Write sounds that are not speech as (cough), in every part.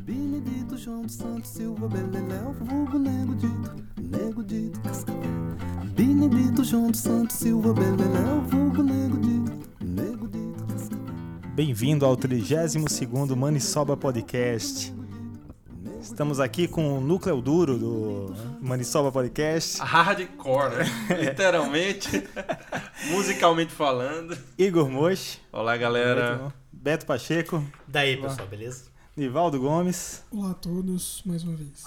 Benedito João dos Santos Silva Beleléu, vulgo Nego Dito, Nego Dito Cascavel. Benedito João dos Santos Silva Beleléu, vulgo Nego Dito, Nego Dito Cascavel. Bem-vindo ao 32º Manisoba Podcast. Estamos aqui com o núcleo duro do Manisoba Podcast. (laughs) Hardcore, né? Literalmente, (laughs) musicalmente falando. Igor Mochi, Olá, galera. Beto Pacheco, Daí, pessoal, beleza? Nivaldo Gomes. Olá a todos, mais uma vez.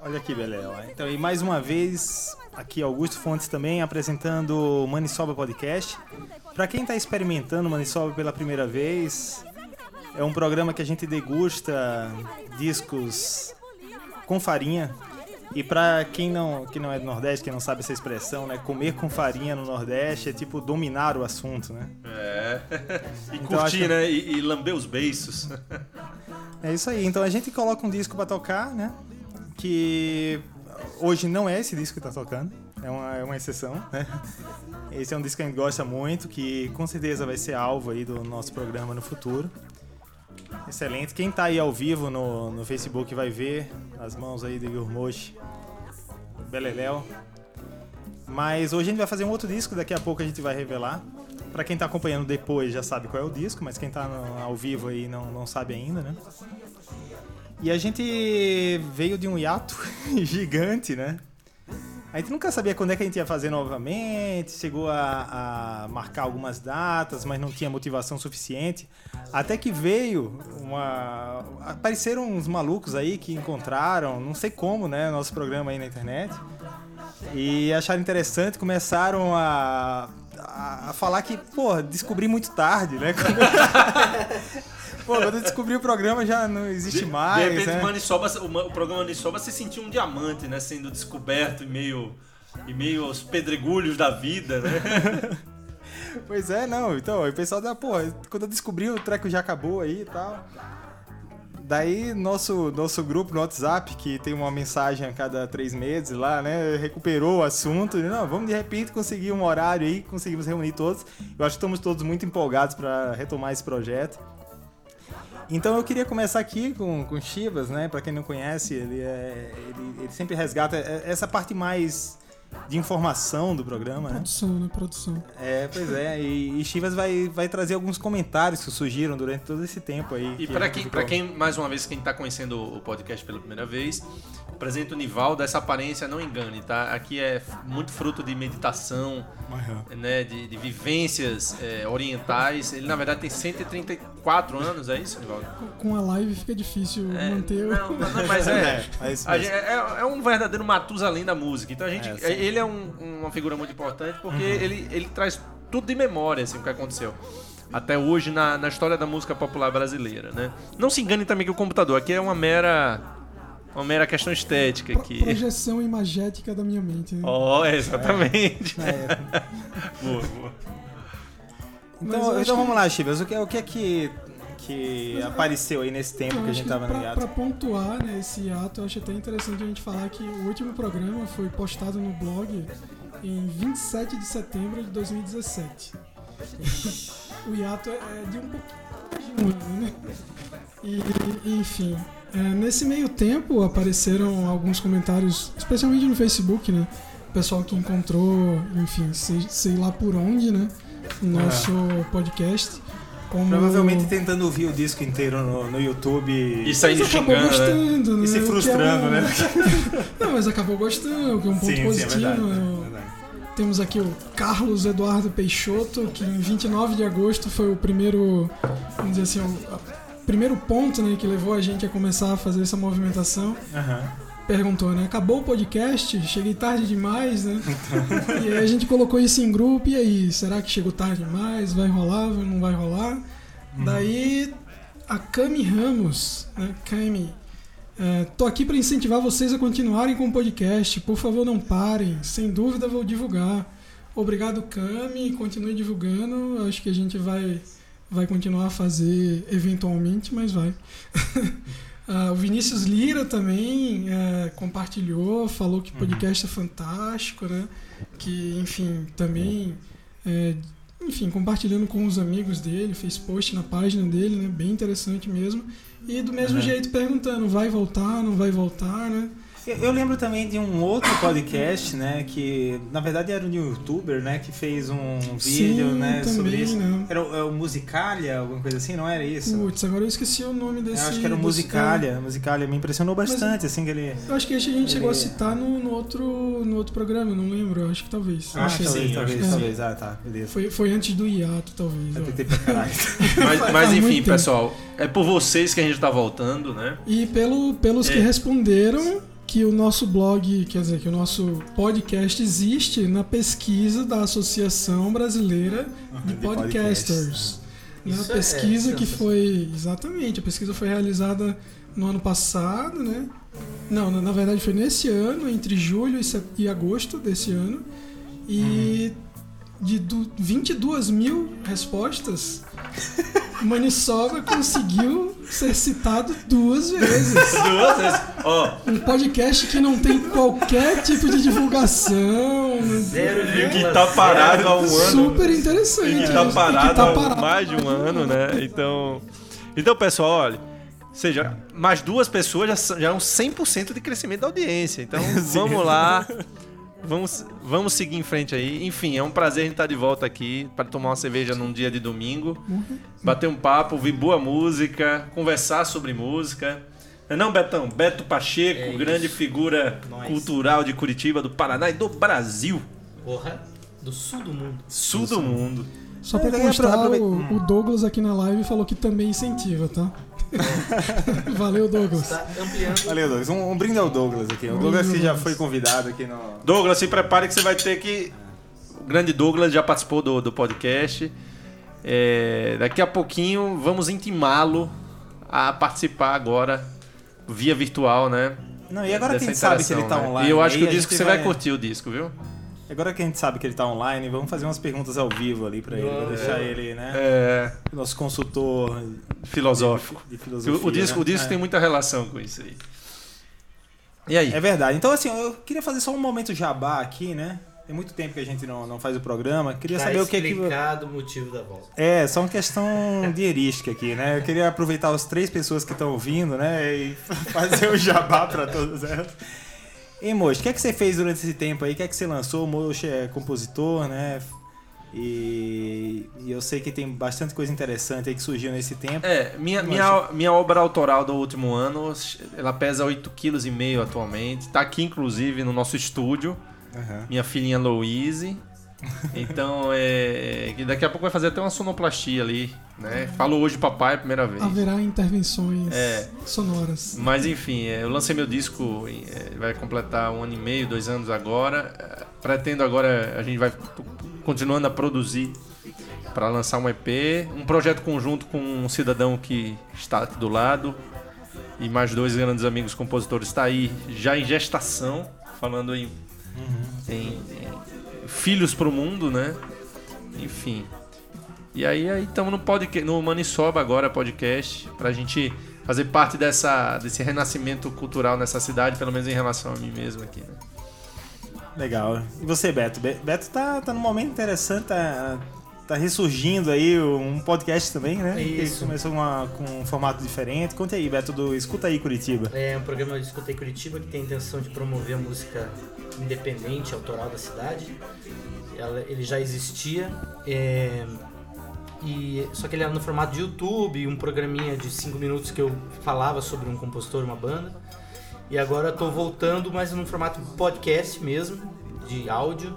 Olha aqui, Beléu. Então, e mais uma vez, aqui Augusto Fontes também apresentando o Manisoba Podcast. Para quem está experimentando o Manisoba pela primeira vez, é um programa que a gente degusta discos com farinha. E para quem não, que não é do Nordeste, quem não sabe essa expressão, né? Comer com farinha no Nordeste é tipo dominar o assunto, né? É. E Então, curtir, acho- né? E, e lamber os beiços. É isso aí. Então a gente coloca um disco pra tocar, né? Que hoje não é esse disco que tá tocando. É uma, é uma exceção, né? Esse é um disco que a gente gosta muito, que com certeza vai ser alvo aí do nosso programa no futuro. Excelente. Quem tá aí ao vivo no, no Facebook vai ver as mãos aí do Igor Mochi, Beleléu. Mas hoje a gente vai fazer um outro disco, daqui a pouco a gente vai revelar. Pra quem tá acompanhando depois já sabe qual é o disco, mas quem tá no- ao vivo aí não, não sabe ainda, né? E a gente veio de um hiato (laughs) gigante, né? A gente nunca sabia quando é que a gente ia fazer novamente, chegou a, a marcar algumas datas, mas não tinha motivação suficiente. Até que veio uma. Apareceram uns malucos aí que encontraram, não sei como, né, nosso programa aí na internet. E acharam interessante, começaram a, a, a falar que, pô, descobri muito tarde, né? (laughs) pô, quando eu descobri o programa já não existe mais, de repente, né? o, Manisoba, o, ma- o programa Manisoba se sentiu um diamante, né? Sendo descoberto em meio, em meio aos pedregulhos da vida, né? (laughs) Pois é, não. Então, o pessoal da, pô, quando eu descobri o treco já acabou aí e tal. Daí, nosso, nosso grupo no WhatsApp, que tem uma mensagem a cada três meses lá, né? Recuperou o assunto. E, não, vamos de repente conseguir um horário aí, conseguimos reunir todos. Eu acho que estamos todos muito empolgados para retomar esse projeto. Então eu queria começar aqui com, com o Chivas, né? Pra quem não conhece, ele, é, ele, ele sempre resgata essa parte mais de informação do programa, né? Produção, né? Produção. É, pois é, e, e Chivas vai, vai trazer alguns comentários que surgiram durante todo esse tempo aí. E que para quem, ficou- pra quem, mais uma vez, quem tá conhecendo o podcast pela primeira vez, apresento o Nivaldo, essa aparência não engane, tá? Aqui é muito fruto de meditação, Aham. né, de, de vivências é, orientais. Ele, na verdade, tem 134 anos, é isso, Nivaldo? Com a live fica difícil É, manter o. não, não, mas é. (laughs) mas- a mas- gente- é, é um verdadeiro Matusalém da música. Então a gente. É, ele é um- uma figura muito importante porque Uhum. ele, ele traz tudo de memória, assim, o que aconteceu. Até hoje na, na história da música popular brasileira, né? Não se engane também que o computador aqui é uma mera. Uma mera questão estética Pro- aqui. Projeção imagética da minha mente. Né? Oh, exatamente. É. (laughs) Boa, boa. Então, então que- vamos lá, Chivas, o que, o que é que, que apareceu aí nesse tempo que a gente que tava no hiato? pra pontuar né, esse ato, eu acho até interessante a gente falar que o último programa foi postado no blog em 27 de setembro de 2017. o hiato é é de um pouquinho de um ano, né? E, enfim, é, nesse meio tempo apareceram alguns comentários, especialmente no Facebook, né? O pessoal que encontrou, enfim, sei, sei lá por onde, né? O nosso podcast. Como... Provavelmente tentando ouvir o disco inteiro no, no YouTube E saindo xingando, né? gostando, né? e se O que é frustrando, um- né? (laughs) Não, mas acabou gostando, que é um ponto Sim, sim, é positivo. verdade, né? é verdade. Temos aqui o Carlos Eduardo Peixoto, que em 29 de agosto foi o primeiro, vamos dizer assim, o primeiro ponto né, que levou a gente a começar a fazer essa movimentação. Aham. Perguntou, né? Acabou o podcast? Cheguei tarde demais, né? e aí a gente colocou isso em grupo, e aí, será que chegou tarde demais? Vai rolar? Não vai rolar? Daí a Cami Ramos, né? Cami, é, tô aqui para incentivar vocês a continuarem com o podcast. Por favor, não parem. Sem dúvida, vou divulgar. Obrigado, Cami. Continue divulgando. Acho que a gente vai, vai continuar a fazer eventualmente, mas vai. (laughs) Ah, o Vinícius Lira também é, compartilhou, falou Uhum. que o podcast é fantástico, né? Que, enfim, também é, enfim, compartilhando com os amigos dele, fez post na página dele, né? Bem interessante mesmo. E do mesmo Uhum. jeito perguntando, vai voltar, não vai voltar, né? Eu, lembro também de um outro podcast, né? Que na verdade era um youtuber, né? Que fez um vídeo, Sim, né? sobre também, isso. né? Era o, é o Musicalia, alguma coisa assim, não era isso? Putz, agora eu esqueci o nome desse. eu acho que era o desse- Musicalia. Musicalia me impressionou bastante, assim, que ele. Eu acho que esse a gente chegou a Ele- citar no, no outro, no outro programa, não lembro, acho que talvez. Ah, Não sei. talvez, sim, talvez, acho que talvez. Ah, tá, beleza. Foi, foi antes do hiato, talvez. Eu tentei pra caralho. (laughs) Mas, mas enfim, pessoal, é por vocês que a gente tá voltando, né? E pelo, pelos que É. responderam que o nosso blog, quer dizer, que o nosso podcast existe na pesquisa da Associação Brasileira de, de Podcasters. Né, a é pesquisa que foi. Exatamente, a pesquisa foi realizada no ano passado, né? Não, na, na verdade foi nesse ano, entre julho e, set- e agosto desse ano. E de du- 22 mil respostas, Maniçoba conseguiu ser citado duas vezes. (laughs) Duas vezes. Ó, Um podcast que não tem qualquer tipo de divulgação. Zero e que tá parado há um ano. Super interessante. E que tá e parado que tá há parado. mais de um ano, né? Então, então pessoal, olha, ou seja, mais duas pessoas já, são- já é um 100% de crescimento da audiência. Então, (laughs) vamos lá. Vamos, vamos seguir em frente aí. Enfim, é um prazer a gente estar de volta aqui para tomar uma cerveja num dia de domingo, bater um papo, ouvir boa música, conversar sobre música. Não é não, Betão? Beto Pacheco, É grande figura Nós. cultural de Curitiba, do Paraná e do Brasil, Porra, do sul do mundo. sul do mundo. Só pra ia constar, o, o Douglas aqui na live falou que também incentiva, tá? (laughs) Valeu, Douglas. Ampliando. Valeu, Douglas. Um, um brinde ao Douglas aqui. O Um Douglas que já foi convidado aqui no. Douglas, se prepare que você vai ter que. O grande Douglas já participou do, do podcast. É, daqui a pouquinho vamos intimá-lo a participar agora via virtual, né? Não, e agora que a Dessa gente sabe que ele tá né? online. E eu acho que o disco você vai curtir o disco, viu? Agora que a gente sabe que ele tá online, vamos fazer umas perguntas ao vivo ali pra ele, pra deixar ele, né? É. Nosso consultor filosófico. de O, filosofia. o disco, né? o disco É. tem muita relação com isso aí. E aí? É verdade. Então, assim, eu queria fazer só um momento jabá aqui, né? Tem muito tempo que a gente não, não faz o programa. Queria Tá saber o que é que. o motivo da volta. É, só uma questão (laughs) dinheirística aqui, né? Eu queria aproveitar as três pessoas que estão ouvindo, né? E (laughs) fazer o jabá pra todas elas. E Mocho, o que é que você fez durante esse tempo aí? O que é que você lançou? O Mocho é compositor, né? E, e eu sei que tem bastante coisa interessante aí que surgiu nesse tempo. É, minha, minha, minha obra autoral do último ano, ela pesa 8,5 kg atualmente. Tá aqui, inclusive, no nosso estúdio. Aham. minha filhinha Louise. Então, é. que Daqui a pouco vai fazer até uma sonoplastia ali, né? Falou hoje papai a primeira vez. Haverá intervenções É. sonoras. Mas enfim, é, eu lancei meu disco, é, vai completar um ano e meio, dois anos agora. É, Pretendo agora, a gente vai continuando a produzir para lançar um EP, um projeto conjunto com um cidadão que está aqui do lado e mais dois grandes amigos compositores está aí já em gestação, falando em, em- em filhos para o mundo, né? Enfim. E aí estamos no podcast, no agora podcast pra gente fazer parte dessa desse renascimento cultural nessa cidade, pelo menos em relação a mim mesmo aqui, né? Legal. E você, Beto? Be- Beto tá, tá num momento interessante, tá, tá ressurgindo aí um podcast também, né? Isso. Que começou uma- com um formato diferente. Conte aí, Beto, do Escuta aí Curitiba. É um programa de Escutei Curitiba que tem a intenção de promover a música independente, autoral da cidade. Ela- ele já existia, é, e, só que ele era no formato de YouTube, um programinha de 5 minutos que eu falava sobre um compositor, uma banda. E agora eu tô voltando, mas num formato podcast mesmo, de áudio,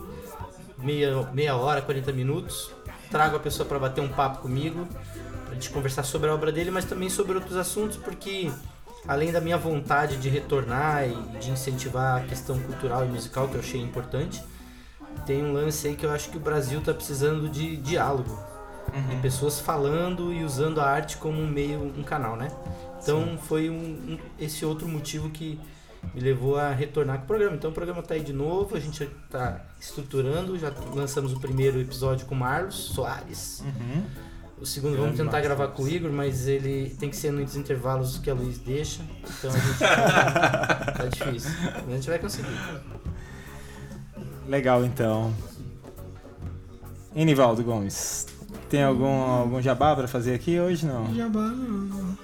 meia, meia hora, 40 minutos. Trago a pessoa para bater um papo comigo, pra gente conversar sobre a obra dele, mas também sobre outros assuntos, porque além da minha vontade de retornar e de incentivar a questão cultural e musical, que eu achei importante, tem um lance aí que eu acho que o Brasil tá precisando de diálogo. De pessoas falando e usando a arte como um meio, um canal, né? Então foi um, um- esse outro motivo que me levou a retornar com o programa. Então o programa tá aí de novo, a gente tá estruturando, já lançamos o primeiro episódio com o Marlos Soares. Uhum. O segundo vamos tentar gravar com o Igor, mas ele tem que ser nos intervalos que a Luiz deixa. Então a gente tá, (laughs) tá difícil. Mas a gente vai conseguir. Legal, então. Enivaldo Gomes, tem algum, algum jabá pra fazer aqui hoje? Não. Jabá, não, não.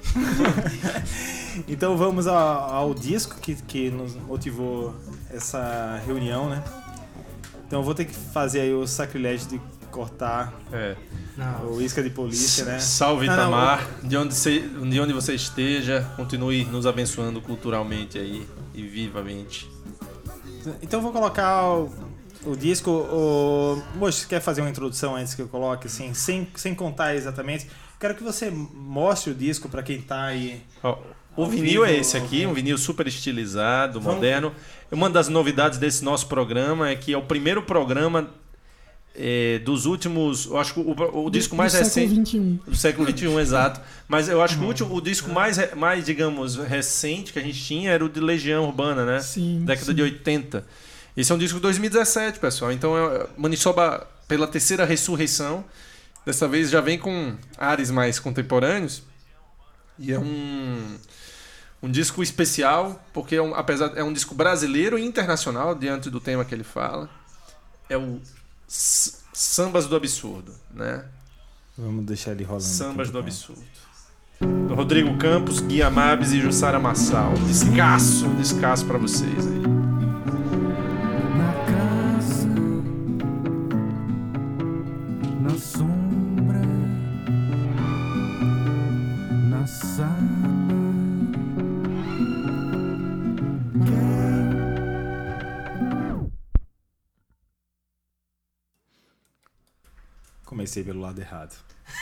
(laughs) Então vamos ao, ao disco que, que nos motivou essa reunião, né? Então eu vou ter que fazer aí o sacrilégio de cortar É. O isca de polícia, né? Salve Não, não, Itamar, de, onde você, de onde você esteja, continue nos abençoando culturalmente aí e vivamente. Então eu vou colocar o, o disco. O... Moço, você quer fazer uma introdução antes que eu coloque, assim, sem, sem contar exatamente? Quero que você mostre o disco pra quem tá aí. Ó, o vinil é esse aqui, um vinil super estilizado, moderno. Uma das novidades desse nosso programa é que é o primeiro programa eh, dos últimos. Eu acho que o, o disco Do- mais do século recente. XXI. Do século XXI, exato. Mas eu acho Uhum. que o, último, o disco mais, mais, digamos, recente que a gente tinha era o de Legião Urbana, né? Sim. década sim. de 80. Esse é um disco de 2017, pessoal. Então, é Maniçoba, pela terceira ressurreição, dessa vez já vem com ares mais contemporâneos. E é um, um disco especial, porque é um, apesar é um disco brasileiro e internacional, diante do tema que ele fala. É o Sambas do Absurdo, né? Vamos deixar ele rolando. Sambas do então. Absurdo. Do Rodrigo Campos, Guia Mabes e Jussara Massal. Descasso, descasso pra vocês aí. Comecei pelo lado errado.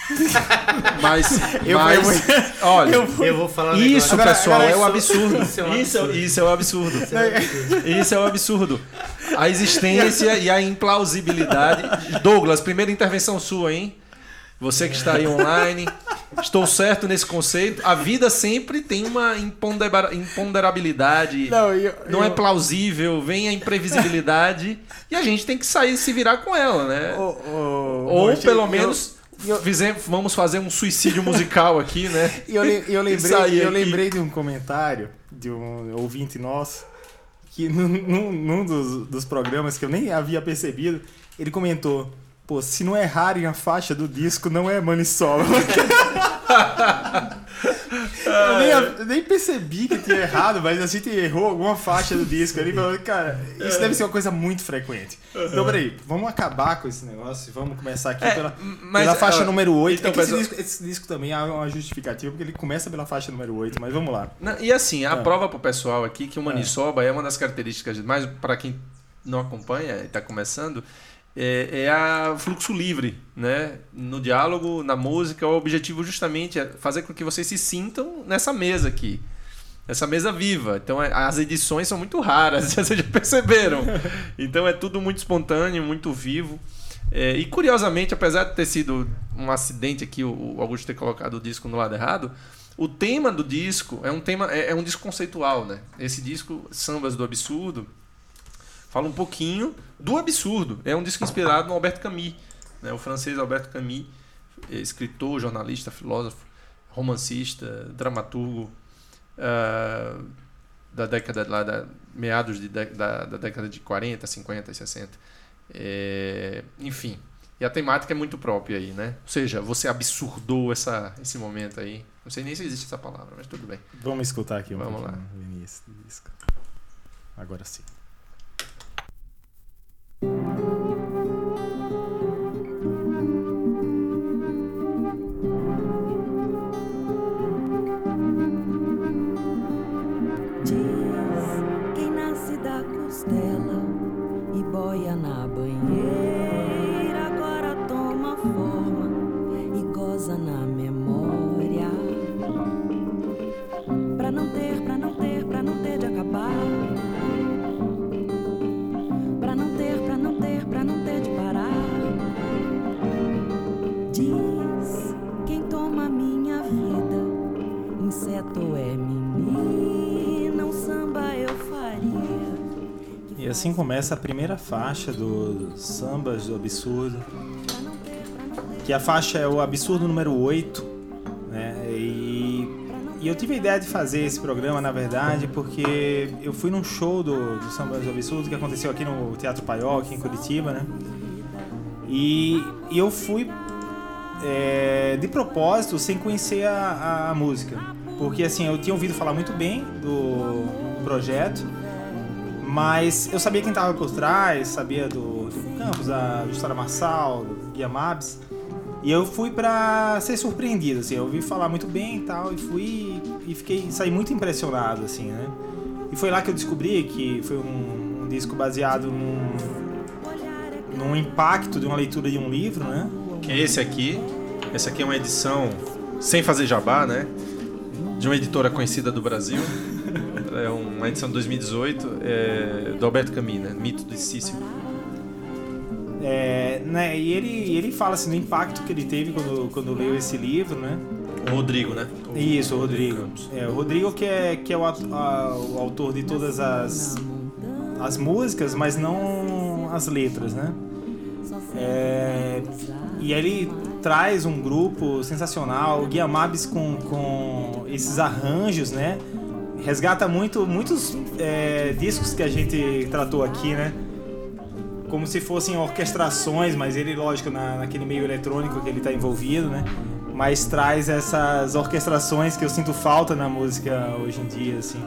(laughs) Mas, Eu mas olha, Eu vou falar um isso, negócio. pessoal, é absurdo. isso é um Isso, absurdo. isso é o absurdo. Isso é um absurdo. Isso é o absurdo. A existência e a implausibilidade. Douglas, primeira intervenção sua, hein? Você que está aí online. Estou certo nesse conceito. A vida sempre tem uma impondera- imponderabilidade. Não, eu, Não é plausível, vem a imprevisibilidade (laughs) e a gente tem que sair e se virar com ela, né? Ou pelo menos fizem- vamos fazer um suicídio musical aqui, né? E eu, eu lembrei, eu lembrei de um comentário de um ouvinte nosso que num, num- num dos, dos programas que eu nem havia percebido, ele comentou: Pô, se não errarem a faixa do disco, não é Maniçoba. (laughs) eu, nem, nem percebi que tinha errado, mas a gente errou alguma faixa do disco. Falou, cara, isso deve ser uma coisa muito frequente. Então, peraí, vamos acabar com esse negócio e vamos começar aqui É, pela, mas, pela faixa ah, número 8. então, é esse, disco, esse disco também há uma justificativa, porque ele começa pela faixa número 8, mas vamos lá. Não, E assim, a Ah. prova pro pessoal aqui que o Maniçoba é uma das características, mais para quem não acompanha e está começando, é, é a fluxo livre, né? No diálogo, na música, o objetivo justamente é fazer com que vocês se sintam nessa mesa aqui. Essa mesa viva. Então é- as edições são muito raras, (laughs) vocês já perceberam. Então é tudo muito espontâneo, muito vivo. É, e curiosamente, apesar de ter sido um acidente aqui, o o Augusto ter colocado o disco no lado errado, o tema do disco é um tema é, é um disco conceitual, né? Esse disco Sambas do Absurdo fala um pouquinho do absurdo. É um disco inspirado no Alberto Camus, né? O francês Alberto Camus, é escritor, jornalista, filósofo, romancista, dramaturgo ah, da década lá da meados de, da, da década de 40, 50 e 60. É, enfim, e a temática é muito própria aí, né? Ou seja, você absurdou essa, esse momento aí. Não sei nem se existe essa palavra, mas tudo bem. Vamos escutar aqui um Vamos do disco. Agora sim. Diz assim começa a primeira faixa do Sambas do Absurdo. Que a faixa é o Absurdo número 8. Né? E, e eu tive a ideia de fazer esse programa, na verdade, porque eu fui num show do, do Sambas do Absurdo que aconteceu aqui no Teatro Paiol, aqui em Curitiba, né? E, e eu fui é, de propósito sem conhecer a, a música. Porque assim, eu tinha ouvido falar muito bem do, do projeto, mas eu sabia quem estava por trás, sabia do, do Campos, da Justura Marçal, do Guia Mabs. E eu fui pra ser surpreendido, assim, eu ouvi falar muito bem e tal, e fui e fiquei, saí muito impressionado, assim, né? E foi lá que eu descobri que foi um, um disco baseado num, num impacto de uma leitura de um livro, né? Que é esse aqui. Esse aqui é uma edição sem fazer jabá, né? De uma editora conhecida do Brasil. É uma edição de 2018 é, do Alberto Camus, né? Mito de Sísifo. É, né, e ele, ele fala assim, do impacto que ele teve quando, quando leu esse livro, né? O Rodrigo, né? O- Isso, o Rodrigo. É, o Rodrigo que é, que é o, a- o autor de todas as, as músicas, mas não as letras, né? É, e ele traz um grupo sensacional, o Guia Mabs com, com esses arranjos, né? Resgata muito, muitos é, discos que a gente tratou aqui, né? Como se fossem orquestrações, mas ele, lógico, na, naquele meio eletrônico que ele está envolvido, né? Mas traz essas orquestrações que eu sinto falta na música hoje em dia, assim.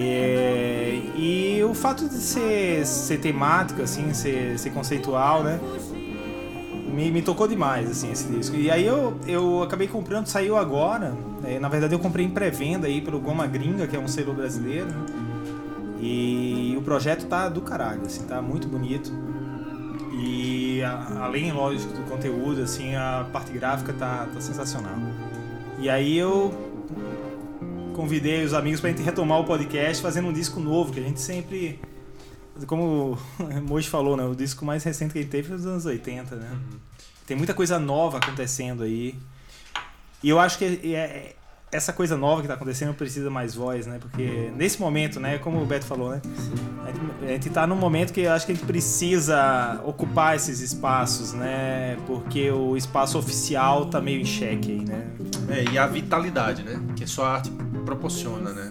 É, e o fato de ser, ser temático, assim, ser, ser conceitual, né? Me, me tocou demais, assim, esse disco. E aí eu, eu acabei comprando, saiu agora. né? na verdade eu comprei em pré-venda aí pelo Goma Gringa, que é um selo brasileiro, né? E o projeto tá do caralho, assim, tá muito bonito. E a- além, lógico, do conteúdo, assim, a parte gráfica tá, tá sensacional. E aí eu convidei os amigos pra gente retomar o podcast fazendo um disco novo, que a gente sempre. Como o Moji falou, né? O disco mais recente que ele teve foi dos anos 80, né? Tem muita coisa nova acontecendo aí. E eu acho que é- é- essa coisa nova que tá acontecendo precisa mais voz, né? Porque nesse momento, né? Como o Beto falou, né? A gente- A gente tá num momento que eu acho que a gente precisa ocupar esses espaços, né? Porque o espaço oficial tá meio em xeque aí, né? É, e a vitalidade, né? Que só a arte proporciona, né?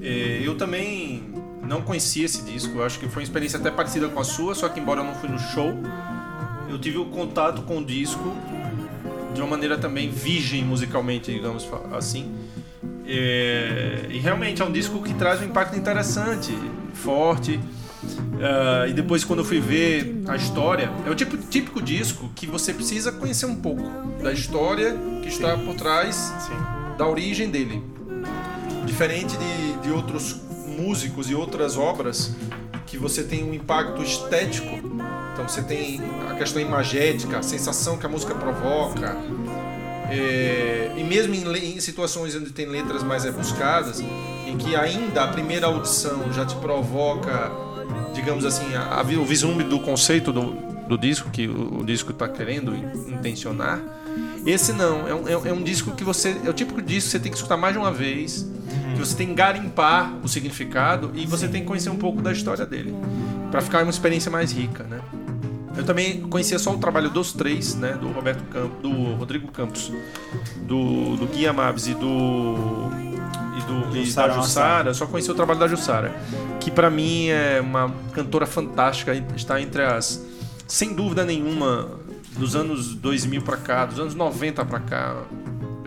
É, eu também não conhecia esse disco, eu acho que foi uma experiência até parecida com a sua, só que embora eu não fui no show, eu tive o contato com o disco de uma maneira também virgem musicalmente, digamos assim. É, e realmente é um disco que traz um impacto interessante, forte. Ah, e depois quando eu fui ver a história, é o tipo típico disco que você precisa conhecer um pouco da história que está por trás Sim. da origem dele. Diferente de, de outros músicos e outras obras que você tem um impacto estético, então você tem a questão imagética, a sensação que a música provoca, é, e mesmo em, em situações onde tem letras mais rebuscadas, em que ainda a primeira audição já te provoca, digamos assim, a- a o vislumbre do conceito do, do disco, que o, o disco está querendo in- intencionar. Esse não, é é um- é um disco que você. É o típico disco que você tem que escutar mais de uma vez, que você tem que garimpar o significado e você tem que conhecer um pouco da história dele, para ficar uma experiência mais rica, né? Eu também conhecia só o trabalho dos três, né? Do Roberto Campos, do Rodrigo Campos, do, do Gui Amabs e do. E, do, e Jussara da Jussara. Só conheci o trabalho da Jussara, que pra mim é uma cantora fantástica, está entre as. Sem dúvida nenhuma, dos anos 2000 pra cá, dos anos 90 pra cá,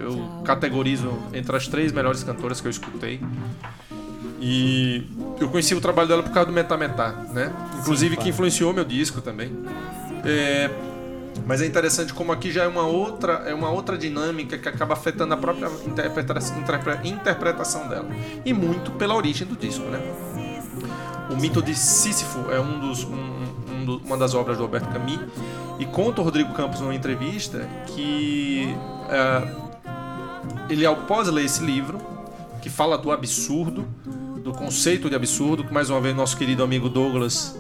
eu categorizo entre as três melhores cantoras que eu escutei. E eu conheci o trabalho dela por causa do Metá Metá, né? Inclusive que influenciou meu disco também. É, mas é interessante como aqui já é uma outra, é uma outra dinâmica que acaba afetando a própria interpreta- interpre- interpretação dela. E muito pela origem do disco, né? O mito de Sísifo é um dos, um- um do- uma das obras do Alberto Camus. E conta o Rodrigo Campos numa entrevista que é, ele, após ler esse livro, que fala do absurdo, do conceito de absurdo, que mais uma vez nosso querido amigo Douglas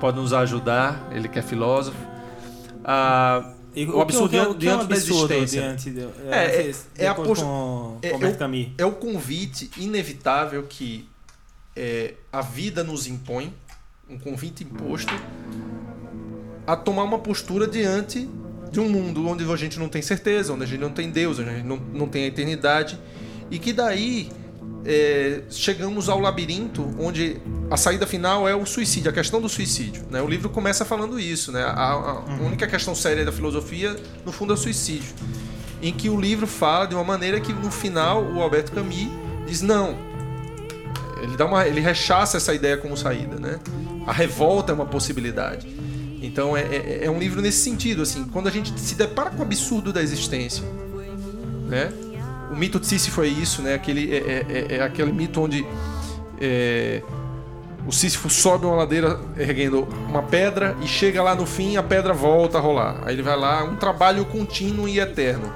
pode nos ajudar, ele que é filósofo. Ah, E o absurdo que é- diante, que é um diante da absurdo existência. diante de- É, é- é a post- com, é- com é o convite inevitável que é, a vida nos impõe, um convite imposto, a tomar uma postura diante de um mundo onde a gente não tem certeza, onde a gente não tem Deus, onde a gente não, não tem a eternidade, e que daí é, chegamos ao labirinto onde a saída final é o suicídio, a questão do suicídio. Né? O livro começa falando isso. Né? A, a única questão séria da filosofia, no fundo, é o suicídio. Em que o livro fala de uma maneira que, no final, o Alberto Camus diz: não. Ele, dá uma, ele rechaça essa ideia como saída. Né? A revolta é uma possibilidade. Então é, é, é um livro nesse sentido. assim Quando a gente se depara com o absurdo da existência, né? O mito de Sísifo é isso, né? Aquele, é, é, é- é aquele mito onde é, o Sísifo sobe uma ladeira erguendo uma pedra e chega lá no fim a pedra volta a rolar. Aí ele vai lá, um trabalho contínuo e eterno.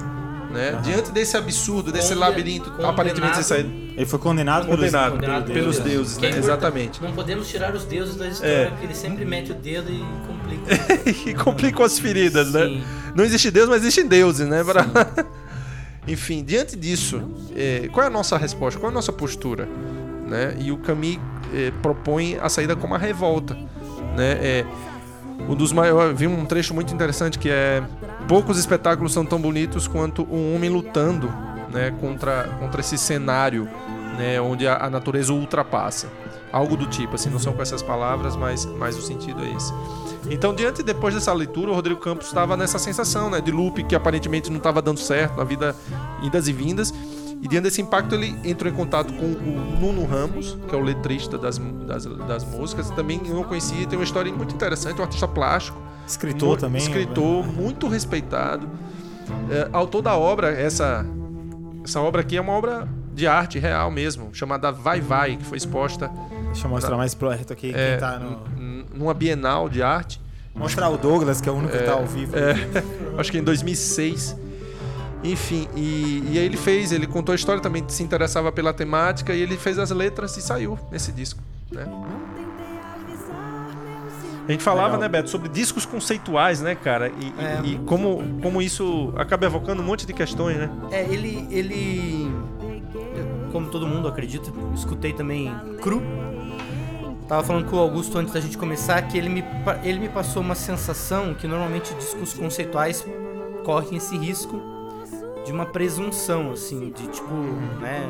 Né? Diante desse absurdo, desse Conde- labirinto aparentemente sem saída. Ele foi condenado, Condenado, Condenado pelos, pelos deuses, é né? importante. Exatamente. Não podemos tirar os deuses da história, É. porque ele sempre mete o dedo e complica. (laughs) e complicou as feridas, né? Sim. Não existe Deus, mas existem deuses, né? Pra- (laughs) Enfim, diante disso, é, qual é a nossa resposta? Qual é a nossa postura? Né? E o Camus é, propõe a saída como a revolta. Né? É, um dos maiores, vi um trecho muito interessante que é poucos espetáculos são tão bonitos quanto um homem lutando né, contra, contra esse cenário né, onde a, a natureza o ultrapassa. Algo do tipo, assim, não são com essas palavras, mas, mas o sentido é esse. Então, diante depois dessa leitura, o Rodrigo Campos estava nessa sensação, né, de loop que aparentemente não estava dando certo na vida idas e vindas. E diante desse impacto, ele entrou em contato com o Nuno Ramos, que é o letrista das, das, das músicas. Também eu não conhecia, tem uma história muito interessante, um artista plástico, Escritor mu- também. né? Escritor, muito respeitado. É, autor da obra, essa, essa obra aqui é uma obra de arte real mesmo, chamada Vai Vai, que foi exposta Deixa eu mostrar mais perto aqui é, quem tá no. numa Bienal de Arte. Mostrar o Douglas, que é o único que tá ao vivo. É, (laughs) acho que em 2006. Enfim, e, e aí ele fez, ele contou a história também, se interessava pela temática e ele fez as letras e saiu nesse disco. Né? A gente falava, Legal. né, Beto, sobre discos conceituais, né, cara? E, e- É. e como, como isso acaba evocando um monte de questões, né? É, ele. ele como todo mundo acredita, escutei também cru. Tava falando com o Augusto antes da gente começar que ele me, ele me passou uma sensação que normalmente discos conceituais correm esse risco de uma presunção, assim, de tipo, né?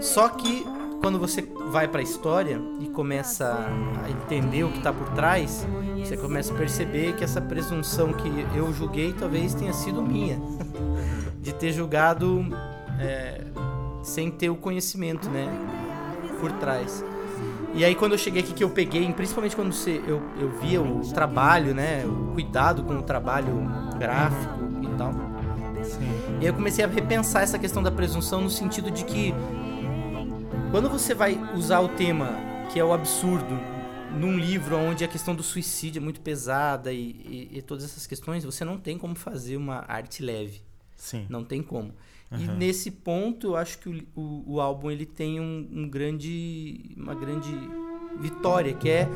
Só que quando você vai pra história e começa a entender o que tá por trás, você começa a perceber que essa presunção que eu julguei talvez tenha sido minha. (laughs) De ter julgado é, sem ter o conhecimento, né? Por trás. E aí quando eu cheguei aqui que eu peguei, principalmente quando você, eu, eu via o trabalho, né? O cuidado com o trabalho gráfico e tal. Sim. E aí eu comecei a repensar essa questão da presunção no sentido de que quando você vai usar o tema que é o absurdo num livro onde a questão do suicídio é muito pesada e, e- e todas essas questões, você não tem como fazer uma arte leve. Sim. Não tem como. E nesse ponto, eu acho que o, o, o álbum ele tem um, um grande, uma grande vitória, que é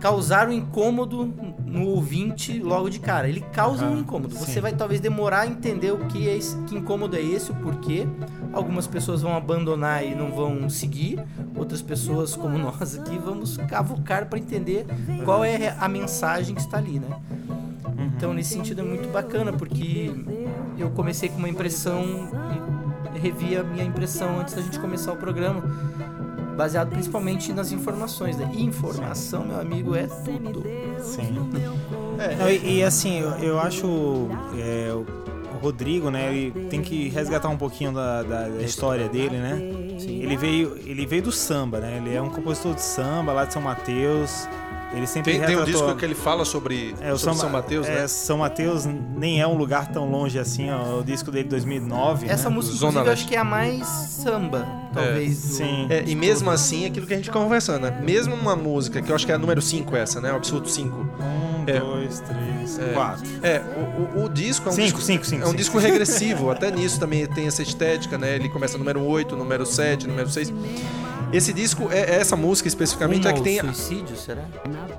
causar um incômodo no ouvinte logo de cara. Ele causa um Aham, incômodo. Você sim. vai talvez demorar a entender o que é esse, que incômodo é esse, o porquê. Algumas pessoas vão abandonar e não vão seguir. Outras pessoas, como nós aqui, vamos cavucar para entender qual é a mensagem que está ali, né? Então, nesse sentido, é muito bacana, porque eu comecei com uma impressão e revi a minha impressão antes da gente começar o programa, baseado principalmente nas informações. Né? Informação, meu amigo, é tudo. Sim. Não, e, e assim, eu, eu acho é, o Rodrigo, né, ele tem que resgatar um pouquinho da, da- da história dele, né? Ele veio, ele veio do samba, né? Ele é um compositor de samba lá de São Mateus. Ele sempre Tem, tem um retratou- disco que ele fala sobre, é, o sobre São, São Mateus, é, né? São Mateus nem é um lugar tão longe assim, ó, o disco dele de 2009, Essa né? música, Zona inclusive, eu acho que é a mais samba, talvez. do- Sim. É, e mesmo assim, aquilo que a gente conversando, né? Mesmo uma música, que eu acho que é a número 5 essa, né? O Absurdo 5. Um, É. dois, três, É. quatro. É, o, o- o disco é um Cinco, disco, cinco, cinco, é um cinco. disco regressivo, até nisso também tem essa estética, né? Ele começa número 8, número 7, número 6. Esse disco, é essa música especificamente, Rumo é que tem. suicídio, será?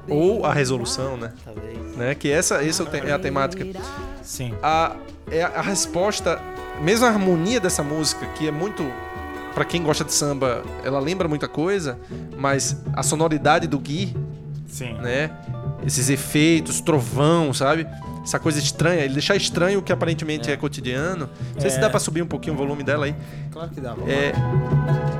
Ou a resolução, né? Talvez. né? Que essa, essa é é a temática. Sim. a, é a resposta, mesmo a harmonia dessa música, que é muito. Pra quem gosta de samba, ela lembra muita coisa, mas a sonoridade do Gui, Sim. né? Esses efeitos, trovão, sabe? essa coisa estranha, ele deixar estranho o que aparentemente é, cotidiano. Não sei se É. dá pra subir um pouquinho o volume dela aí. Claro que dá. vamos É, O,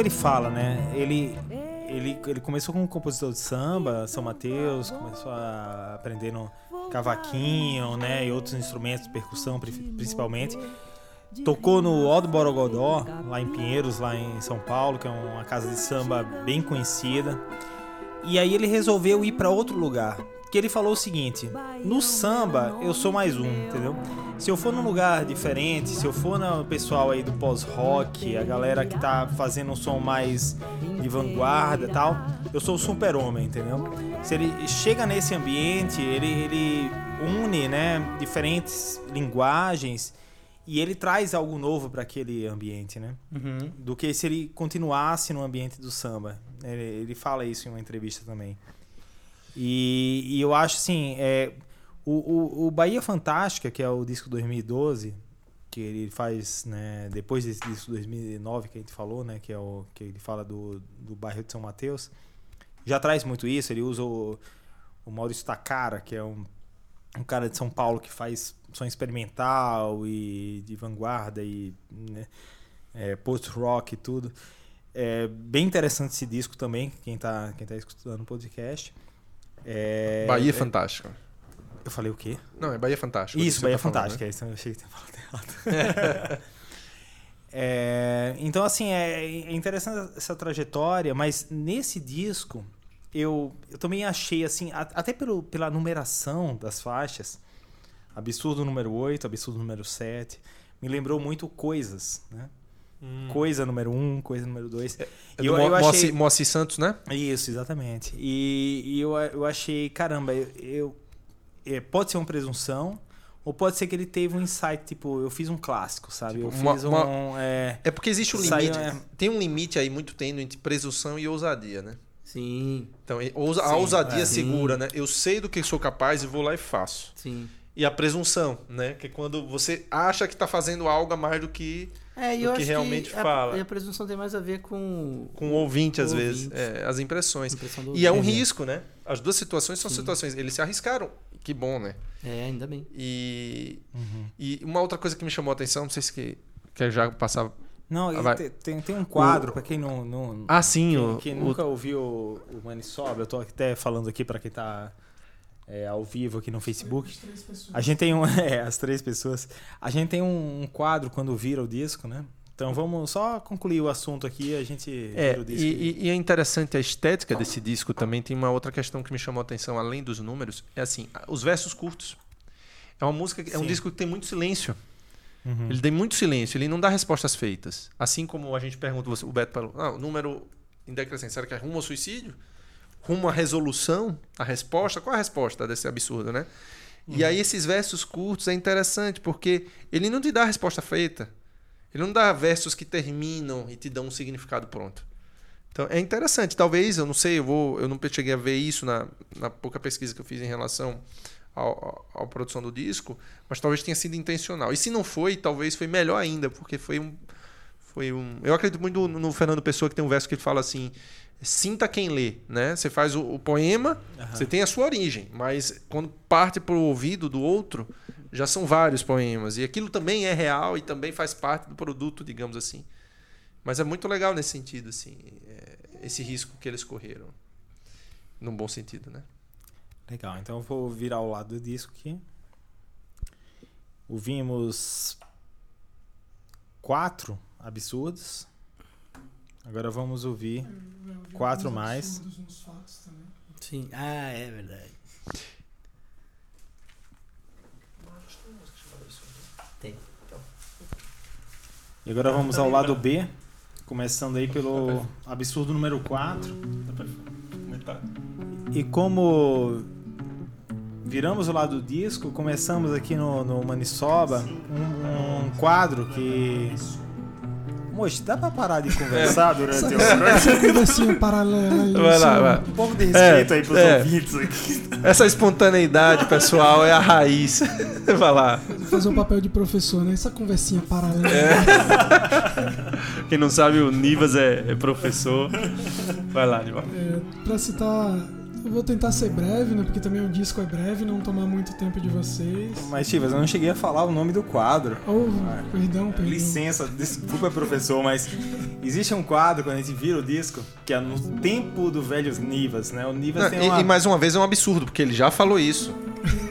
ele fala, né? Ele, ele, ele começou como compositor de samba, São Mateus, começou a aprender no cavaquinho, né? E outros instrumentos percussão, pri- principalmente. Tocou no Ó do Borogodó, lá em Pinheiros, lá em São Paulo, que é uma casa de samba bem conhecida. E aí ele resolveu ir para outro lugar. Que ele falou o seguinte: no samba eu sou mais um, entendeu? Se eu for num lugar diferente, se eu for no pessoal aí do pós-rock, a galera que tá fazendo um som mais de vanguarda e tal, eu sou o super-homem, entendeu? Se ele chega nesse ambiente, ele, ele une, né, diferentes linguagens e ele traz algo novo para aquele ambiente, né? Uhum. do que se ele continuasse no ambiente do samba. Ele, ele fala isso em uma entrevista também. E, e eu acho assim, é, o, o, o Bahia Fantástica, que é o disco 2012, que ele faz né, depois desse disco 2009 que a gente falou, né, que é o que ele fala do, do bairro de São Mateus, já traz muito isso. Ele usa o, o Maurício Takara, que é um, um cara de São Paulo que faz som experimental e de vanguarda e né, é, post-rock e tudo. É bem interessante esse disco também, quem tá, quem tá escutando o podcast. É, Bahia é- Fantástica. Eu falei o quê? Não, é Bahia Fantástica. Isso, Bahia tá falando, Fantástica, é isso, eu achei que tinha falado (laughs) errado. (laughs) É, então, assim, é, é interessante essa trajetória, mas nesse disco eu, eu também achei, assim, a- até pelo, pela numeração das faixas, Absurdo número 8, Absurdo número 7, me lembrou muito coisas, né? Coisa número 1, coisa número 2. É E do eu, Mo- eu achei... Moacir, Santos, né? Isso, exatamente. E, e eu, eu achei, caramba, eu, eu- é, pode ser uma presunção, ou pode ser que ele teve um insight, tipo, eu fiz um clássico, sabe? eu Tipo, uma- fiz uma- um. é, É porque existe um Saiu, limite. é. Tem um limite aí muito tênue entre presunção e ousadia, né? Sim, Então, e- a Sim, ousadia é. segura, né? Eu sei do que sou capaz e vou lá e faço. sim. E a presunção, né? Que é quando você acha que tá fazendo algo a mais do que É, e Do eu que acho realmente que a- fala. e a presunção tem mais a ver com com o ouvinte, às O vezes. ouvinte. É, as impressões. a E é um ouvinte. risco, né? As duas situações são Sim. situações. Eles se arriscaram. Que bom, né? É, ainda bem. E, uhum. e uma outra coisa que me chamou a atenção, não sei se que, quer já passar. Não, Ah, tem, tem um quadro, pra quem não. não Ah, sim, quem, o, quem o- nunca ouviu o, o Manisob, eu tô até falando aqui pra quem tá é, ao vivo aqui no Facebook. A gente tem um. (laughs) É, as três pessoas. A gente tem um, um quadro quando vira o disco, né? Então vamos só concluir o assunto aqui a gente É, vira o disco. e, e- e é interessante a estética desse disco também. Tem uma outra questão que me chamou a atenção, além dos números, é assim, os versos curtos. É uma música, que- é um Sim. disco que tem muito silêncio. Uhum. Ele tem muito silêncio, ele não dá respostas feitas. Assim como a gente pergunta, o Beto falou, ah, o número em decrescente, será que é rumo ao suicídio? Rumo à resolução? A resposta? Qual a resposta desse absurdo, né? E aí esses versos curtos é interessante, porque ele não te dá a resposta feita. Ele não dá versos que terminam e te dão um significado pronto. Então é interessante. Talvez, eu não sei, eu, vou, eu não cheguei a ver isso na, na pouca pesquisa que eu fiz em relação à produção do disco, mas talvez tenha sido intencional. E se não foi, talvez foi melhor ainda, porque foi um. Foi um eu acredito muito no, Fernando Pessoa, que tem um verso que ele fala assim: sinta quem lê. Né? Você faz o, o poema, você tem a sua origem, mas quando parte para o ouvido do outro, já são vários poemas. E aquilo também é real e também faz parte do produto, digamos assim. Mas é muito legal nesse sentido, assim, é, esse risco que eles correram. Num bom sentido, né? Legal, então eu vou virar o lado do disco aqui. Ouvimos quatro absurdos. Agora vamos ouvir. Vi Quatro mais. absurdos nos fatos também. Sim. Ah, é verdade. Tem. E agora vamos ao lado B, começando aí pelo absurdo número 4. E como viramos o lado do disco, começamos aqui no, no Manisoba um, um quadro que Moço, dá pra parar de conversar durante o Essa conversinha paralela aí. Vai lá, vai. Um pouco de respeito É, aí pros é. ouvintes aqui. Essa espontaneidade, pessoal, é a raiz. (laughs) Vai lá. Fazer um papel de professor, né? Essa conversinha paralela. Quem não sabe, o Nivas é, é professor. Vai lá, Nivas. É, pra citar, eu vou tentar ser breve, né? Porque também o disco é breve, não tomar muito tempo de vocês. Mas, Chivas, eu não cheguei a falar o nome do quadro. Oh, perdão, perdão. Licença, desculpa, professor, mas existe um quadro quando a gente vira o disco que é no tempo do velho Nivas, né? O Nivas Não, tem e, uma... e mais uma vez é um absurdo, porque ele já falou isso.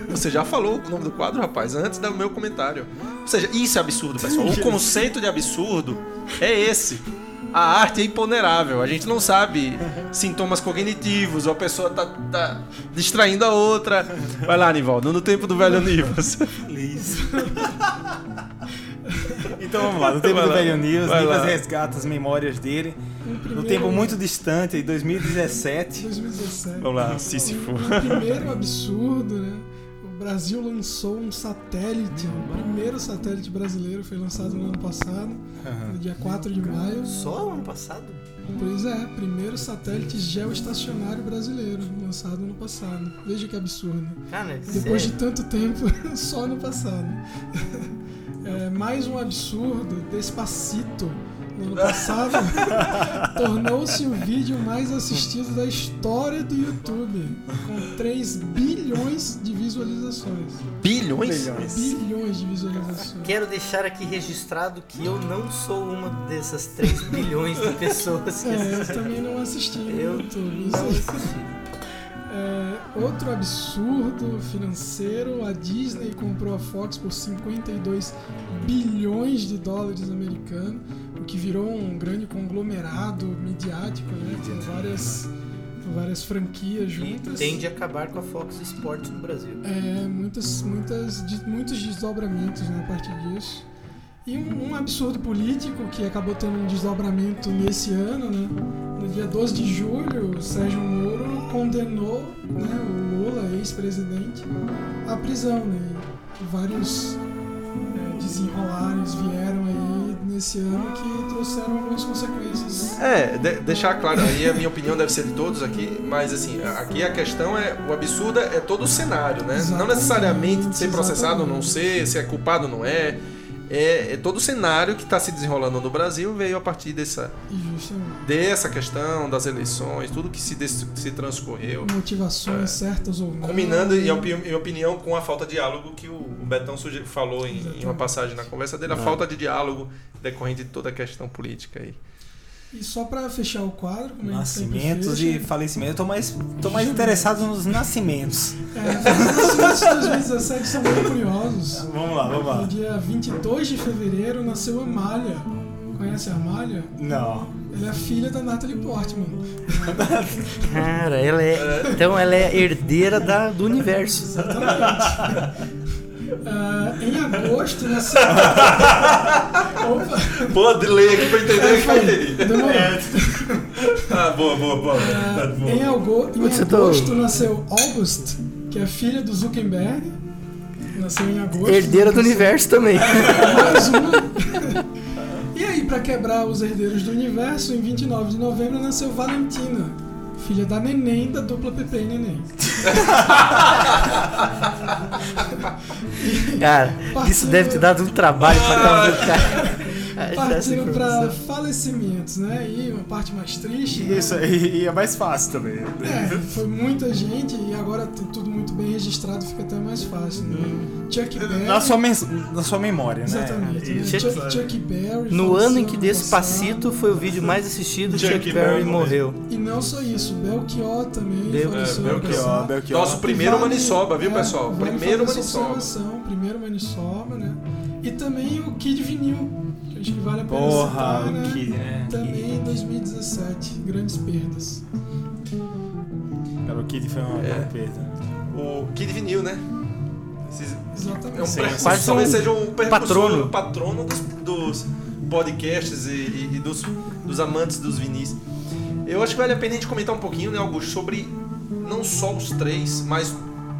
Você já falou o nome do quadro, rapaz, antes do meu comentário. Ou seja, isso é absurdo, pessoal. O (laughs) conceito de absurdo é esse. A arte é imponerável. A gente não sabe sintomas cognitivos, ou a pessoa tá, tá distraindo a outra. Vai lá, Nivaldo, no tempo do velho Nivas. Isso. (laughs) então vamos lá, no tempo Vai do lá. velho Nivas, Nivas lá. resgata as memórias dele. No tempo muito distante, em 2017. 2017. Vamos lá, Sísifo. O primeiro absurdo, né? O Brasil lançou um satélite, o primeiro satélite brasileiro foi lançado no ano passado, no dia 4 de maio. Só ano passado? Pois é, primeiro satélite geoestacionário brasileiro, lançado no passado. Veja que absurdo. Cara, Depois de sério? tanto tempo, (laughs) só no passado. (laughs) É, mais um absurdo, Despacito, no ano passado, (laughs) tornou-se o vídeo mais assistido da história do YouTube, com 3 bilhões de visualizações. Bilhões? Milhões. Bilhões de visualizações. Quero deixar aqui registrado que eu não sou uma dessas 3 bilhões de pessoas que É, eu também não assisti no Eu YouTube. não assisti. Outro absurdo financeiro, a Disney comprou a Fox por 52 bilhões de dólares americanos, o que virou um grande conglomerado midiático, né? Com várias, várias franquias E juntas. tende a acabar com a Fox Sports no Brasil. É, muitas, muitas, muitos desdobramentos né, a partir disso. E um, um absurdo político que acabou tendo um desdobramento nesse ano, né? No dia 12 de julho, Sérgio Moro condenou né, o Lula, ex-presidente, à prisão. Né? E vários é, desenrolares vieram aí nesse ano que trouxeram algumas consequências. É, de- deixar claro, aí a minha opinião deve ser de todos aqui, mas assim, aqui a questão é, o absurdo é todo o cenário, né? Não Exatamente, necessariamente ser processado ou não ser, se é culpado ou não é. É, é todo o cenário que está se desenrolando no Brasil veio a partir dessa, justamente. dessa questão das eleições, tudo que se, des- se transcorreu. Motivações certas ou não. Combinando, em opi- em opinião, com a falta de diálogo que o o Betão falou em, em uma passagem na conversa dele, a falta de diálogo decorrente de toda a questão política aí. E só pra fechar o quadro, como gente sempre Nascimentos fecha, e falecimentos. Eu tô mais, tô mais interessado nos nascimentos. É, os nascimentos de 2017 são muito curiosos. (laughs) Vamos lá, vamos No lá. dia 22 de fevereiro nasceu a Amália. Conhece a Amália? Não. Ela é a filha da Natalie Portman. Cara, ela é. Então ela é herdeira da, do universo. Ah, em agosto nasceu. (laughs) Opa! Pode ler aqui pra entender que vai entender. Demorou. Ah, boa, boa, boa. Ah, em algo- em Você tá- agosto nasceu August, que é filha do Zuckerberg. Nasceu em agosto. Herdeira do universo também. (laughs) Mais uma. E aí, pra quebrar os herdeiros do universo, em 29 de novembro nasceu Valentina, filha da Neném da dupla Pepe e Neném. (laughs) Cara, isso deve ter dado um trabalho pra caramba, cara. Essa Partindo pra informação. falecimentos, né? E uma parte mais triste. né? Isso aí e é mais fácil também. É, foi muita gente e agora tem tudo muito bem registrado, fica até mais fácil. Né? Chuck Berry. Na sua, na sua memória, né? Exatamente. né? Chuck, Chuck Berry. No ano em que Despacito foi o vídeo mais assistido, Chuck Chuck, Berry morreu. E não só isso, Belchior também Bel- faleceu é, Belchior. Belchior. Nosso primeiro Vale- Maniçoba, viu, é, pessoal? vale Primeiro Maniçoba. Primeiro Maniçoba, né? E também o Kid Vinil, acho que vale a pena Porra, citar, né? o Kid, né? Também em 2017, grandes perdas. Cara, o Kid foi uma É. perda. O Kid Vinil, né? Esses- Exatamente. É um Sim, quase talvez seja um patrono. patrono dos, dos podcasts e, e- e dos, dos amantes dos vinis. Eu acho que vale a pena a gente comentar um pouquinho, né, Augusto, sobre não só os três, mas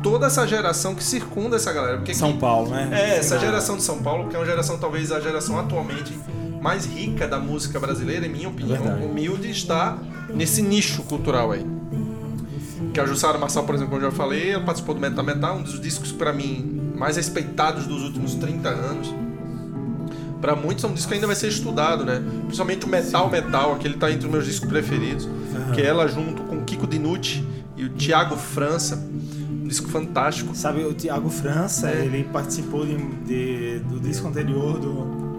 toda essa geração que circunda essa galera. Porque São que- Paulo, né? É, essa geração de São Paulo, que é uma geração, talvez a geração atualmente mais rica da música brasileira, em minha opinião, Verdade. humilde, está nesse nicho cultural aí. Que a Jussara Marçal, por exemplo, como eu já falei, ela participou do Meta Meta, um dos discos, pra mim, mais respeitados dos últimos 30 anos. Pra muitos é um disco que ainda vai ser estudado, né? Principalmente o Metal Metal, aquele tá entre os meus discos preferidos. Que é ela junto com o Kiko Dinucci e o Thiago França. Um disco fantástico. Sabe, o Thiago França, É. ele participou de, de- do disco anterior do,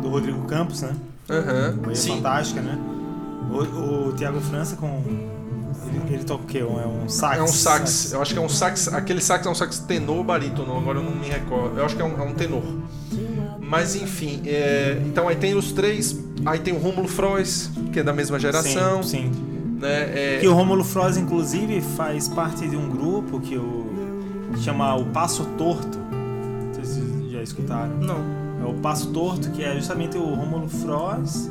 do Rodrigo Campos, né? Aham. Foi Sim. fantástica, né? O, o Thiago França com. Ele, ele toca o quê? É um sax? É um sax, eu acho que é um sax, aquele sax é um sax tenor ou barítono, agora eu não me recordo. Eu acho que é um, é um tenor. Mas enfim, é, então aí tem os três, aí tem o Rômulo Frois, que é da mesma geração, Sim, sim. Né? É, Que o Rômulo Froz, inclusive, faz parte de um grupo que o chama o Passo Torto. Não sei se vocês já escutaram. Não. É o Passo Torto, que é justamente o Rômulo Froz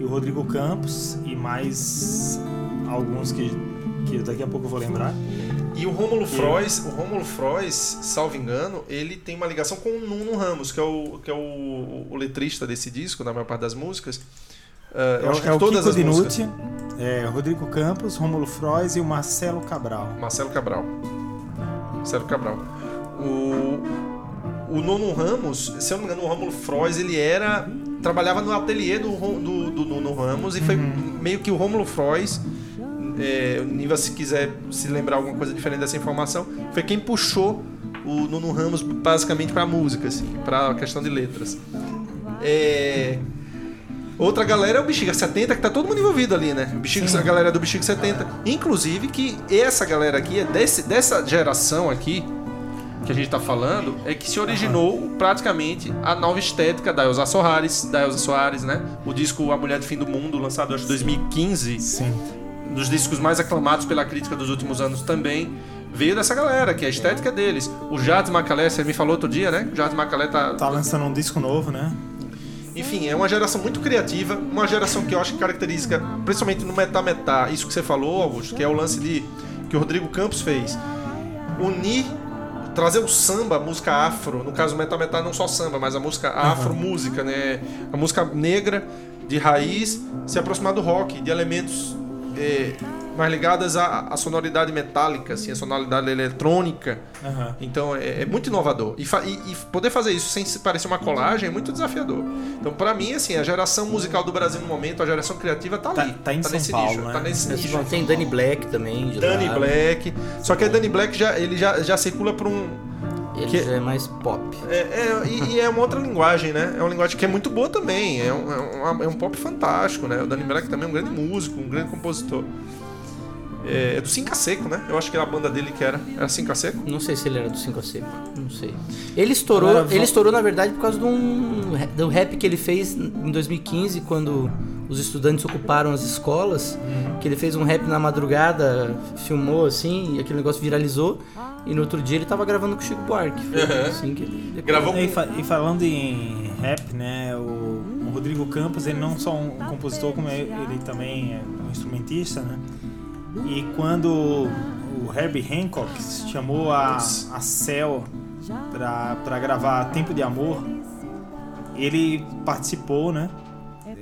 e o Rodrigo Campos e mais alguns que, que daqui a pouco eu vou lembrar. E o Rômulo Frois, o Rômulo Frois, salvo engano, ele tem uma ligação com o Nuno Ramos, que é o, que é o, o letrista desse disco, na maior parte das músicas. Ah, eu É, acho o- que é o todas Kiko as músicas. É, Rodrigo Campos, Rômulo Froz e o Marcelo Cabral. Marcelo Cabral. Marcelo Cabral. O, o Nuno Ramos, se eu não me engano, o Rômulo Frois, ele era. trabalhava no ateliê do, do, do Nuno Ramos e foi meio que o Rômulo Frois. É, o Niva, se quiser se lembrar alguma coisa diferente dessa informação, foi quem puxou o Nuno Ramos basicamente pra música, assim, pra questão de letras. É, Outra galera é o Bexiga 70, que tá todo mundo envolvido ali, né? Bexiga, a galera do Bexiga 70. Inclusive que essa galera aqui, é desse, dessa geração aqui, que a gente tá falando, é que se originou praticamente a nova estética da Elza Soares, da Elza Soares, né? O disco A Mulher do Fim do Mundo, lançado acho em 2015, Sim. um dos discos mais aclamados pela crítica dos últimos anos também, veio dessa galera, que é a estética deles. O Jade Macalé, você me falou outro dia, né? O Jade Macalé tá, Tá lançando um disco novo, né? Enfim, é uma geração muito criativa, uma geração que eu acho que caracteriza, principalmente no Metá Metá, isso que você falou, Augusto, que é o lance de que o Rodrigo Campos fez. Unir, trazer o samba, a música afro, no caso o Metá Metá não só samba, mas a música afro, música, né? A música negra, de raiz, se aproximar do rock, de elementos eh, mais ligadas à, à sonoridade metálica, assim, a sonoridade eletrônica. Aham. Então é, é muito inovador. E, fa- e- e poder fazer isso sem se parecer uma colagem é muito desafiador. Então, pra mim, assim, a geração musical do Brasil no momento, a geração criativa tá Tá- ali. tá em São nesse Paulo, nicho. né? Tá nesse nicho. bom, tem Danny Black também. De Danny lá. Black. Só que a Danny Black já, ele já, já circula por um. Ele que- já é mais pop. É, é- e, e é uma outra linguagem, né? É uma linguagem que é muito boa também. É um, é um, é um pop fantástico, né? O Danny Black também é um grande músico, um grande compositor. É, é do Cinca Seco, né? Eu acho que era a banda dele que era. Era Cinca Seco? Não sei se ele era do 5 a Seco. Não sei. Ele estourou, Agora, ele estourou na verdade por causa de um ra- do rap que ele fez em 2015 quando os estudantes ocuparam as escolas, que ele fez um rap na madrugada, filmou assim, e aquele negócio viralizou. E no outro dia ele tava gravando com o Chico Buarque. Foi Uhum. assim que ele depois- Gravou E, fa- e falando em rap, né, o, o Rodrigo Campos, ele não só um compositor, como ele, ele também é um instrumentista, né? E quando o Herbie Hancock chamou a, a Cell pra, pra gravar Tempo de Amor, ele participou, né?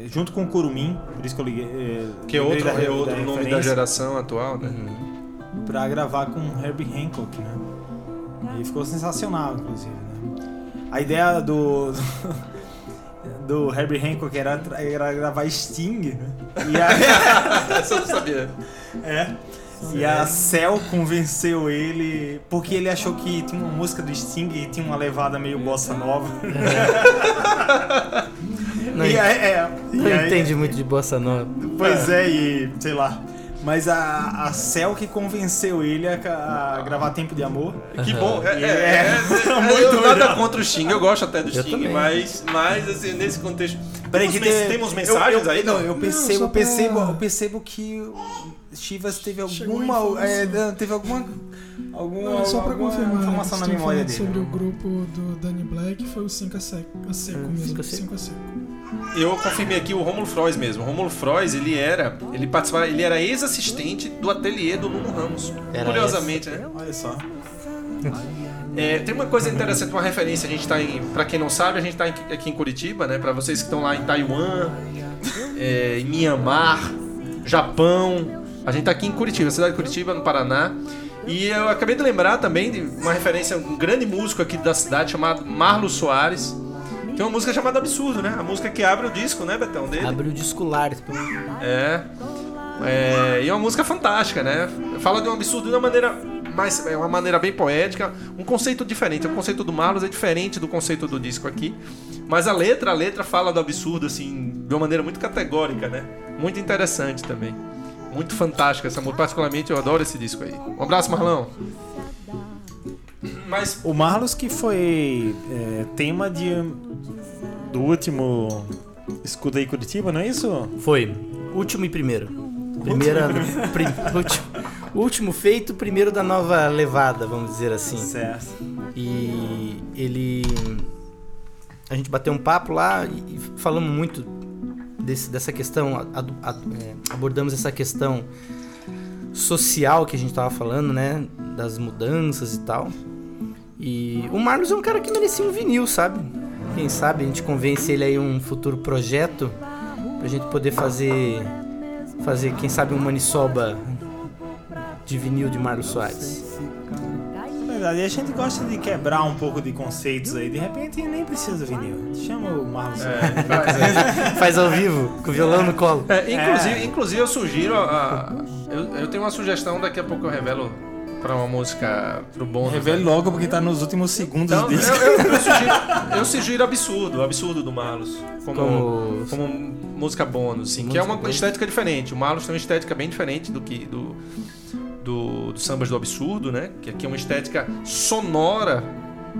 Junto com o Curumim, por isso que eu liguei. eh, Que é outro, da- é outro da nome da geração atual, né? pra gravar com Herbie Hancock, né? E ficou sensacional, inclusive. Né? A ideia do, do Herbie Hancock era, era gravar Sting, né? E a, (laughs) Essa eu não sabia. é, e a Cell convenceu ele porque ele achou que tinha uma música do Sting e tinha uma levada meio bossa nova. (laughs) Não, e aí, é, e não aí- entende muito de bossa nova. Pois é, e sei lá. Mas a, a Cell que convenceu ele a, a gravar Tempo de Amor. Que bom. É, é, é- é, (laughs) é, muito nada contra o Sting, eu gosto até do também. mas, mas assim, nesse contexto. Peraí, temos, que temos mensagens eu, eu, aí? Não, eu percebo, eu pra- percebo, eu percebo que o Chivas teve alguma. É, não, teve alguma. alguma Não, só pra alguma confirmar, informação na memória dele. sobre o grupo do Danny Black, foi o 5 a seco, a seco mesmo. 5 a seco. 5 a seco. Eu confirmei aqui o Rômulo Frois mesmo. O Rômulo Frois, ele era, ele participava, ele era ex-assistente do ateliê do Nuno Ramos. Era Curiosamente, né? Olha só. (laughs) É, tem uma coisa interessante, uma referência. A gente tá em. Pra quem não sabe, a gente tá em- aqui em Curitiba, né? Pra vocês que estão lá em Taiwan, é, em Mianmar, Japão. A gente tá aqui em Curitiba, cidade de Curitiba, no Paraná. E eu acabei de lembrar também de uma referência, um grande músico aqui da cidade chamado Marlos Soares. Tem uma música chamada Absurdo, né? A música que abre o disco, né, Betão? Dele. Abre o discular. É. É, e é uma música fantástica, né? Fala de um absurdo de uma maneira mais, é uma maneira bem poética, um conceito diferente. O conceito do Marlos é diferente do conceito do disco aqui, mas a letra, a letra fala do absurdo assim de uma maneira muito categórica, né? Muito interessante também. Muito fantástica essa música, particularmente eu adoro esse disco aí. Um abraço, Marlão. Mas O Marlos que foi é, tema de, do último Escuta aí Curitiba, não é isso? Foi. Último e primeiro. Primeira. prim- (laughs) último, último feito, primeiro da nova levada, vamos dizer assim. Certo. E ele. A gente bateu um papo lá e falamos muito desse, dessa questão, a- a- é, abordamos essa questão social que a gente tava falando, né? Das mudanças e tal. E o Marlos é um cara que merecia um vinil, sabe? Quem sabe a gente convence ele aí um futuro projeto pra gente poder fazer. Fazer, quem sabe, um manisoba de vinil de Marlos Soares. Verdade, e a gente gosta de quebrar um pouco de conceitos aí. De repente nem precisa vinil. Chama o Marlos. (laughs) Faz ao vivo, com o violão no colo. É, inclusive, inclusive eu sugiro a, a- eu, eu tenho uma sugestão, daqui a pouco eu revelo pra uma música pro bom. Revele logo porque tá nos últimos segundos Então, eu, eu, eu sugiro, eu sugiro absurdo, o absurdo do Marlos. Como, Como- como música bônus, assim, que é uma estética diferente. O Marlos tem uma estética bem diferente do que do, do, do sambas do absurdo, né? Que aqui é uma estética sonora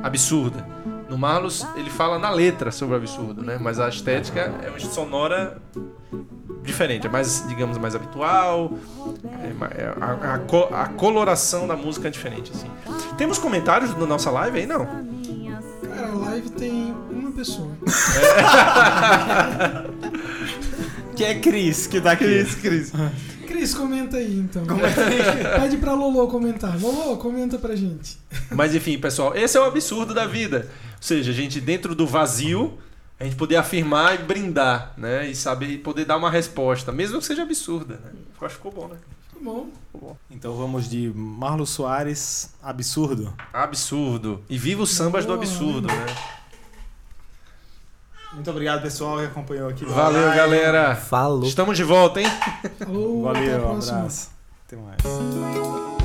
absurda. No Marlos, ele fala na letra sobre o absurdo, né? Mas a estética é uma sonora diferente, é mais, digamos, mais habitual. é é a, a a coloração da música é diferente, assim. Temos comentários da nossa live aí, não? Cara, a live tem uma pessoa. (laughs) Que é Cris, que tá aqui. Cris, Cris. Cris, comenta aí então. (laughs) Pede pra Lolo comentar. Lolo, comenta pra gente. Mas enfim, pessoal, esse é o absurdo da vida. Ou seja, a gente dentro do vazio, a gente poder afirmar e brindar, né? E saber e poder dar uma resposta, mesmo que seja absurda, né? Eu acho que ficou bom, né? Tá bom. Então vamos de Marlos Soares, absurdo. Absurdo. E viva os sambas do absurdo, né? Muito obrigado, pessoal, que acompanhou aqui. Valeu, galera. Falou. Estamos de volta, hein? Falou, até a Valeu, um próxima. abraço. Até mais.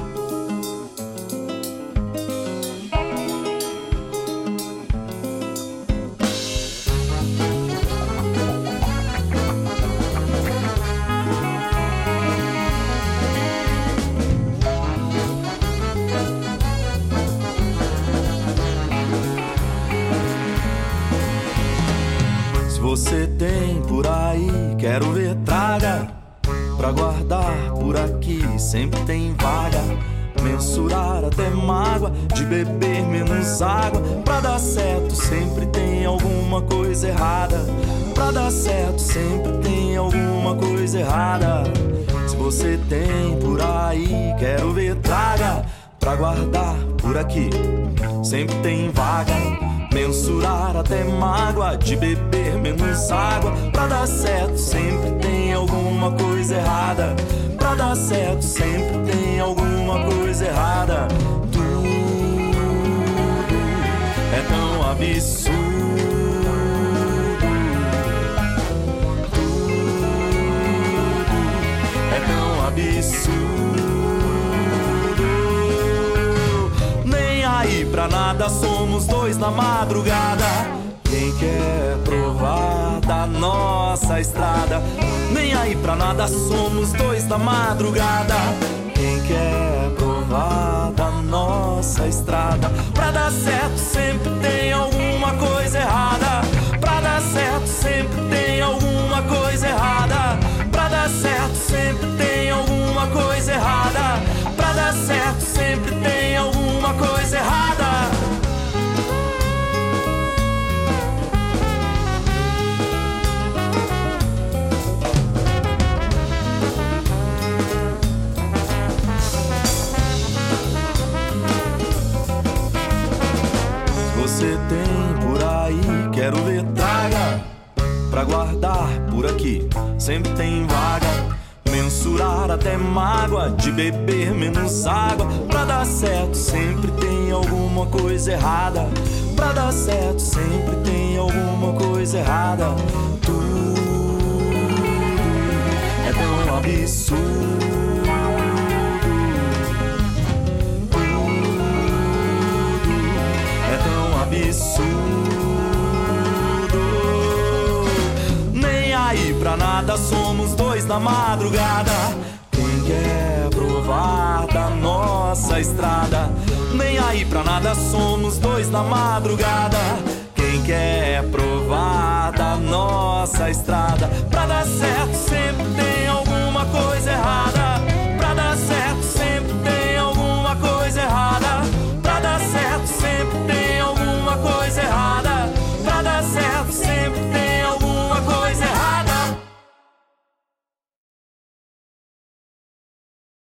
Tem por aí, quero ver, traga. Pra guardar por aqui, sempre tem vaga. Mensurar até mágoa, de beber menos água. Pra dar certo, sempre tem alguma coisa errada. Pra dar certo, sempre tem alguma coisa errada. Se você tem por aí, quero ver, traga. Pra guardar por aqui, sempre tem vaga. Mensurar até mágoa, de beber menos água. Pra dar certo, sempre tem alguma coisa errada. Pra dar certo, sempre tem alguma coisa errada. Tudo é tão absurdo. Tudo é tão absurdo. Pra nada, somos dois na madrugada. Quem quer provar da nossa estrada? Nem aí pra nada, somos dois na madrugada. Quem quer provar da nossa estrada? Pra dar certo, sempre tem alguma coisa errada. Pra dar certo, sempre tem alguma coisa errada. Pra dar certo, sempre madrugada.